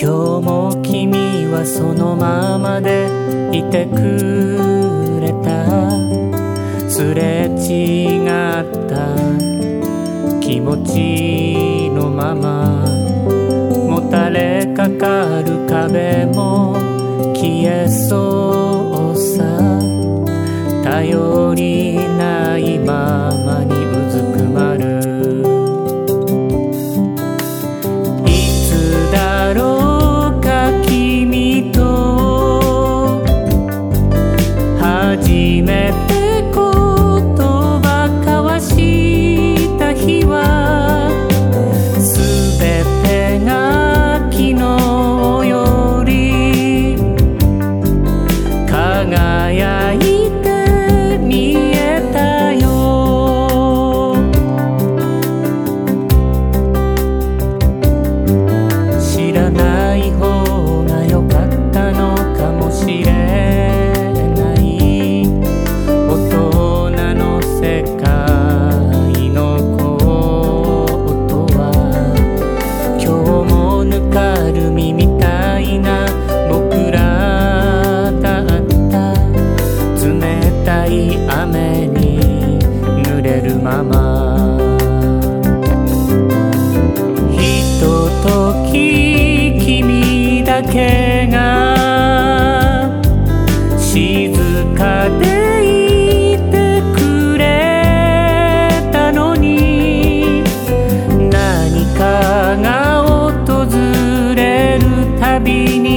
今日も君はそのままでいてくれた。すれ違った気持ちのまま。もたれかかる壁も消えそうさ。頼りないままにもぬかるみみたいな僕らだった。冷たい雨に濡れるまま。ひととき君だけがる